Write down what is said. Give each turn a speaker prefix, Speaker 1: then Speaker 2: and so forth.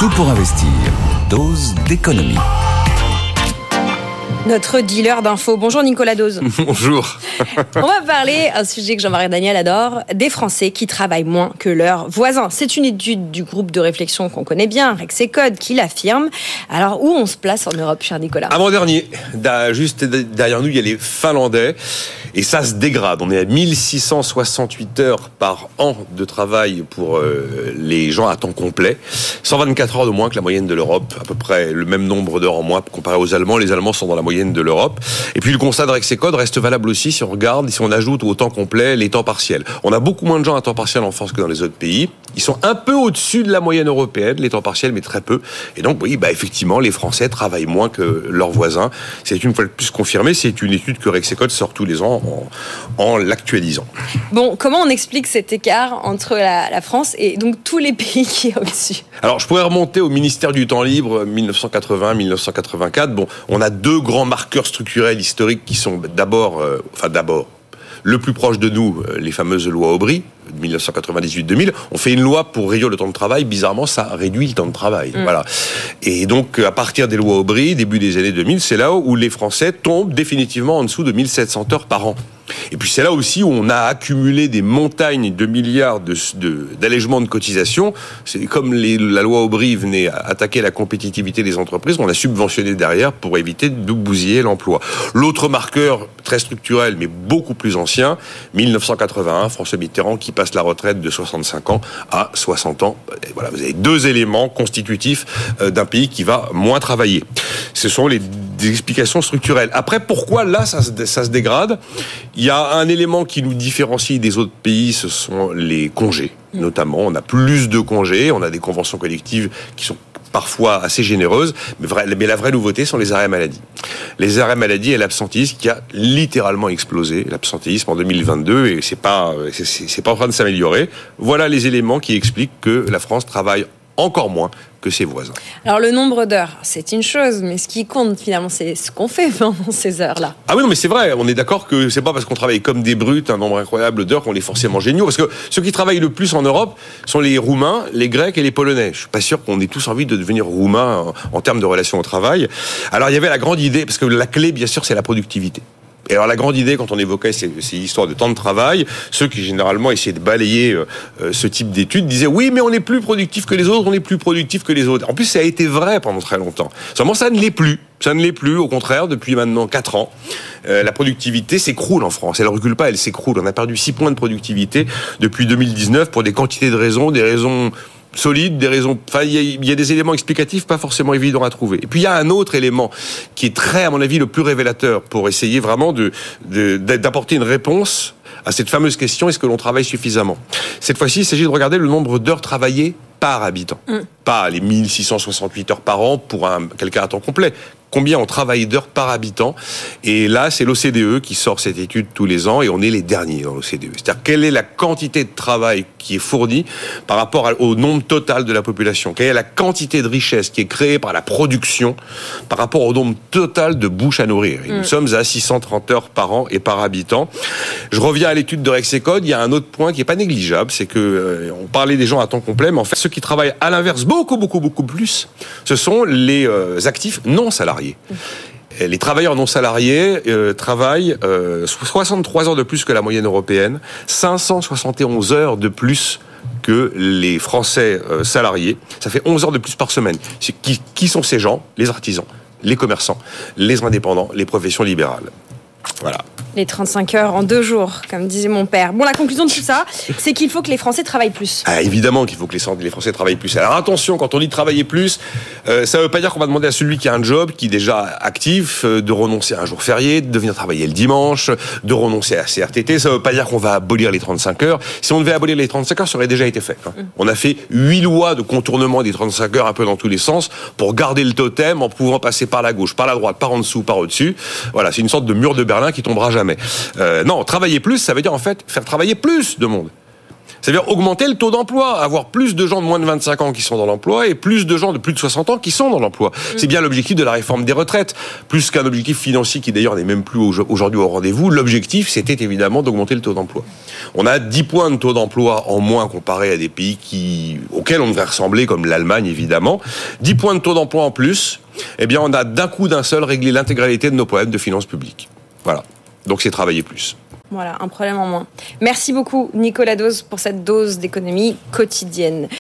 Speaker 1: Tout pour investir. Dose d'économie.
Speaker 2: Notre dealer d'infos. Bonjour Nicolas Dose.
Speaker 3: Bonjour.
Speaker 2: On va parler, un sujet que Jean-Marie Daniel adore, des Français qui travaillent moins que leurs voisins. C'est une étude du groupe de réflexion qu'on connaît bien, Rexecode, qui l'affirme. Alors, où on se place en Europe, cher Nicolas?
Speaker 3: Avant-dernier, juste derrière nous, il y a les Finlandais. Et ça se dégrade. On est à 1668 heures par an de travail pour euh, les gens à temps complet. 124 heures de moins que la moyenne de l'Europe. À peu près le même nombre d'heures en moins comparé aux Allemands. Les Allemands sont dans la moyenne de l'Europe. Et puis le constat de Rexecode reste valable aussi si on regarde, si on ajoute au temps complet les temps partiels. On a beaucoup moins de gens à temps partiel en France que dans les autres pays. Ils sont un peu au-dessus de la moyenne européenne, les temps partiels, mais très peu. Et donc, oui, bah, effectivement, les Français travaillent moins que leurs voisins. C'est une fois de plus confirmé. C'est une étude que Rexecode sort tous les ans en, en l'actualisant.
Speaker 2: Bon, comment on explique cet écart entre la, la France et donc tous les pays qui sont au-dessus
Speaker 3: Alors, je pourrais remonter au ministère du Temps Libre 1980-1984. Bon, on a deux grands marqueurs structurels historiques qui sont d'abord, euh, enfin d'abord, le plus proche de nous, euh, les fameuses lois Aubry, 1998-2000, on fait une loi pour réduire le temps de travail. Bizarrement, ça réduit le temps de travail. Mm. Voilà. Et donc, à partir des lois Aubry, début des années 2000, c'est là où les Français tombent définitivement en dessous de 1700 heures par an. Et puis c'est là aussi où on a accumulé des montagnes de milliards d'allègements de, de, cotisations. C'est comme la loi Aubry venait attaquer la compétitivité des entreprises, on l'a subventionné derrière pour éviter de bousiller l'emploi. L'autre marqueur très structurel, mais beaucoup plus ancien, 1981, François Mitterrand qui passe la retraite de 65 ans à 60 ans. Voilà, vous avez deux éléments constitutifs euh, d'un pays qui va moins travailler. Ce sont les explications structurelles. Après, pourquoi là ça ça se dégrade? Il y a un élément qui nous différencie des autres pays, ce sont les congés. Notamment, on a plus de congés, on a des conventions collectives qui sont parfois assez généreuses, mais, la vraie nouveauté sont les arrêts maladie. Les arrêts maladie et l'absentéisme qui a littéralement explosé, l'absentéisme en 2022, et c'est pas, c'est pas en train de s'améliorer. Voilà les éléments qui expliquent que la France travaille encore moins que ses voisins.
Speaker 2: Alors le nombre d'heures, c'est une chose, mais ce qui compte finalement, c'est ce qu'on fait pendant ces heures-là.
Speaker 3: Ah oui, non, mais c'est vrai, on est d'accord que c'est pas parce qu'on travaille comme des brutes un nombre incroyable d'heures qu'on est forcément géniaux, parce que ceux qui travaillent le plus en Europe sont les Roumains, les Grecs et les Polonais. Je suis pas sûr qu'on ait tous envie de devenir Roumains en termes de relations au travail. Alors il y avait la grande idée, parce que la clé, bien sûr, c'est la productivité. Et alors la grande idée quand on évoquait ces, histoires de temps de travail, ceux qui généralement essayaient de balayer euh, euh, ce type d'études disaient oui mais on est plus productif que les autres, on est plus productif que les autres. En plus ça a été vrai pendant très longtemps. Seulement ça ne l'est plus. Ça ne l'est plus, au contraire, depuis maintenant 4 ans. Euh, la productivité s'écroule en France. Elle ne recule pas, elle s'écroule. On a perdu 6 points de productivité depuis 2019 pour des quantités de raisons, des raisons solide, des raisons. Enfin, il y, a des éléments explicatifs pas forcément évidents à trouver. Et puis il y a un autre élément qui est très, à mon avis, le plus révélateur pour essayer vraiment de d'apporter une réponse à cette fameuse question est-ce que l'on travaille suffisamment? Cette fois-ci, il s'agit de regarder le nombre d'heures travaillées par habitant. Mm. Pas les 1668 heures par an pour un, quelqu'un à temps complet combien on travaille d'heures par habitant. Et là, c'est l'OCDE qui sort cette étude tous les ans et on est les derniers dans l'OCDE. C'est-à-dire quelle est la quantité de travail qui est fournie par rapport au nombre total de la population? Quelle est la quantité de richesse qui est créée par la production par rapport au nombre total de bouches à nourrir? Nous mm. sommes à 630 heures par an et par habitant. Je reviens à l'étude de Rexecode. Il y a un autre point qui est pas négligeable, c'est que euh, on parlait des gens à temps complet, mais en fait, ceux qui travaillent à l'inverse beaucoup, beaucoup, beaucoup plus, ce sont les euh, actifs non salariés. Les travailleurs non salariés euh, travaillent 63 euh, heures de plus que la moyenne européenne, 571 heures de plus que les Français euh, salariés. Ça fait 11 heures de plus par semaine. Qui, qui sont ces gens? Les artisans, les commerçants, les indépendants, les professions libérales. Voilà.
Speaker 2: Les 35 heures en deux jours, comme disait mon père. Bon, la conclusion de tout ça, c'est qu'il faut que les Français travaillent plus.
Speaker 3: Ah, évidemment qu'il faut que les Français travaillent plus. Alors attention, quand on dit travailler plus, euh, ça ne veut pas dire qu'on va demander à celui qui a un job, qui est déjà actif, euh, de renoncer à un jour férié, de venir travailler le dimanche, de renoncer à CRTT. Ça ne veut pas dire qu'on va abolir les 35 heures. Si on devait abolir les 35 heures, ça aurait déjà été fait. Hein. Mm. On a fait huit lois de contournement des 35 heures un peu dans tous les sens pour garder le totem en pouvant passer par la gauche, par la droite, par en dessous, par au-dessus. Voilà, c'est une sorte de mur de Berlin qui tombera jamais. Euh, non, travailler plus, ça veut dire en fait faire travailler plus de monde. C'est-à-dire augmenter le taux d'emploi, avoir plus de gens de moins de 25 ans qui sont dans l'emploi et plus de gens de plus de 60 ans qui sont dans l'emploi. C'est bien l'objectif de la réforme des retraites, plus qu'un objectif financier qui d'ailleurs n'est même plus aujourd'hui au rendez-vous. L'objectif, c'était évidemment d'augmenter le taux d'emploi. On a 10 points de taux d'emploi en moins comparé à des pays qui, auxquels on devrait ressembler, comme l'Allemagne évidemment. 10 points de taux d'emploi en plus, eh bien on a d'un coup d'un seul réglé l'intégralité de nos problèmes de finances publiques. Voilà. Donc c'est travailler plus.
Speaker 2: Voilà, un problème en moins. Merci beaucoup Nicolas Dose pour cette dose d'économie quotidienne.